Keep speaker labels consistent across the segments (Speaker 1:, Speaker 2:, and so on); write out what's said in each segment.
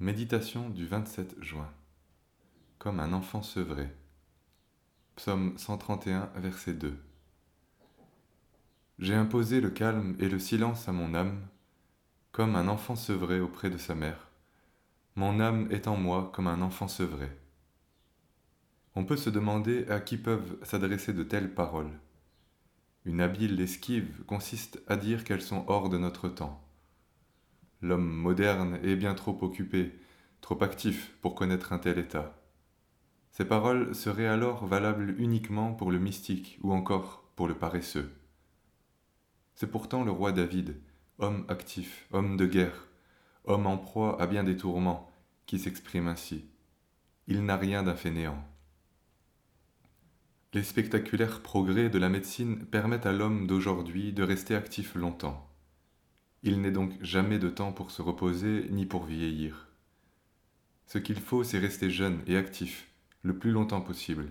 Speaker 1: Méditation du 27 juin. Comme un enfant sevré. Psaume 131, verset 2. J'ai imposé le calme et le silence à mon âme, comme un enfant sevré auprès de sa mère. Mon âme est en moi comme un enfant sevré. On peut se demander à qui peuvent s'adresser de telles paroles. Une habile esquive consiste à dire qu'elles sont hors de notre temps L'homme moderne est bien trop occupé, trop actif pour connaître un tel état. Ces paroles seraient alors valables uniquement pour le mystique ou encore pour le paresseux. C'est pourtant le roi David, homme actif, homme de guerre, homme en proie à bien des tourments, qui s'exprime ainsi. Il n'a rien d'un fainéant. Les spectaculaires progrès de la médecine permettent à l'homme d'aujourd'hui de rester actif longtemps. Il n'est donc jamais de temps pour se reposer ni pour vieillir. Ce qu'il faut, c'est rester jeune et actif le plus longtemps possible.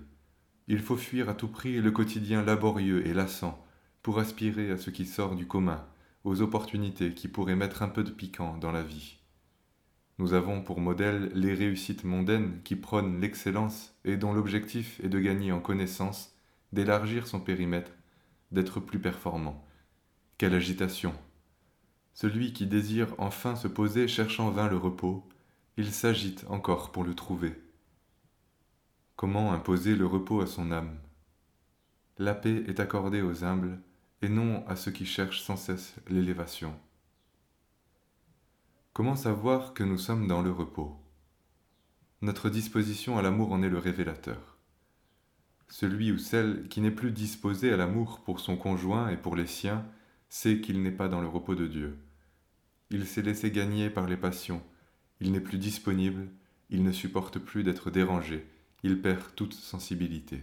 Speaker 1: Il faut fuir à tout prix le quotidien laborieux et lassant pour aspirer à ce qui sort du commun, aux opportunités qui pourraient mettre un peu de piquant dans la vie. Nous avons pour modèle les réussites mondaines qui prônent l'excellence et dont l'objectif est de gagner en connaissance, d'élargir son périmètre, d'être plus performant. Quelle agitation celui qui désire enfin se poser cherche en vain le repos, il s'agite encore pour le trouver. Comment imposer le repos à son âme? La paix est accordée aux humbles et non à ceux qui cherchent sans cesse l'élévation. Comment savoir que nous sommes dans le repos? Notre disposition à l'amour en est le révélateur. Celui ou celle qui n'est plus disposé à l'amour pour son conjoint et pour les siens sait qu'il n'est pas dans le repos de Dieu. Il s'est laissé gagner par les passions, il n'est plus disponible, il ne supporte plus d'être dérangé, il perd toute sensibilité.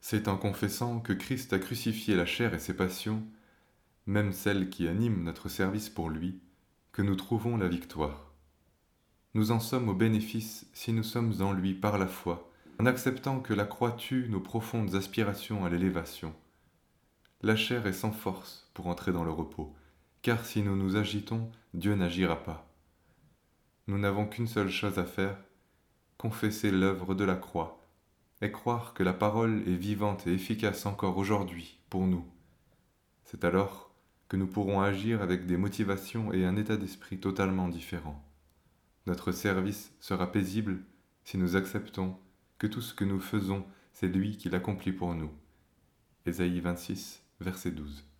Speaker 1: C'est en confessant que Christ a crucifié la chair et ses passions, même celles qui animent notre service pour lui, que nous trouvons la victoire. Nous en sommes au bénéfice si nous sommes en lui par la foi, en acceptant que la croix tue nos profondes aspirations à l'élévation, la chair est sans force pour entrer dans le repos, car si nous nous agitons, Dieu n'agira pas. Nous n'avons qu'une seule chose à faire, confesser l'œuvre de la croix, et croire que la parole est vivante et efficace encore aujourd'hui pour nous. C'est alors que nous pourrons agir avec des motivations et un état d'esprit totalement différents. Notre service sera paisible si nous acceptons que tout ce que nous faisons, c'est lui qui l'accomplit pour nous. Ésaïe 26, verset 12.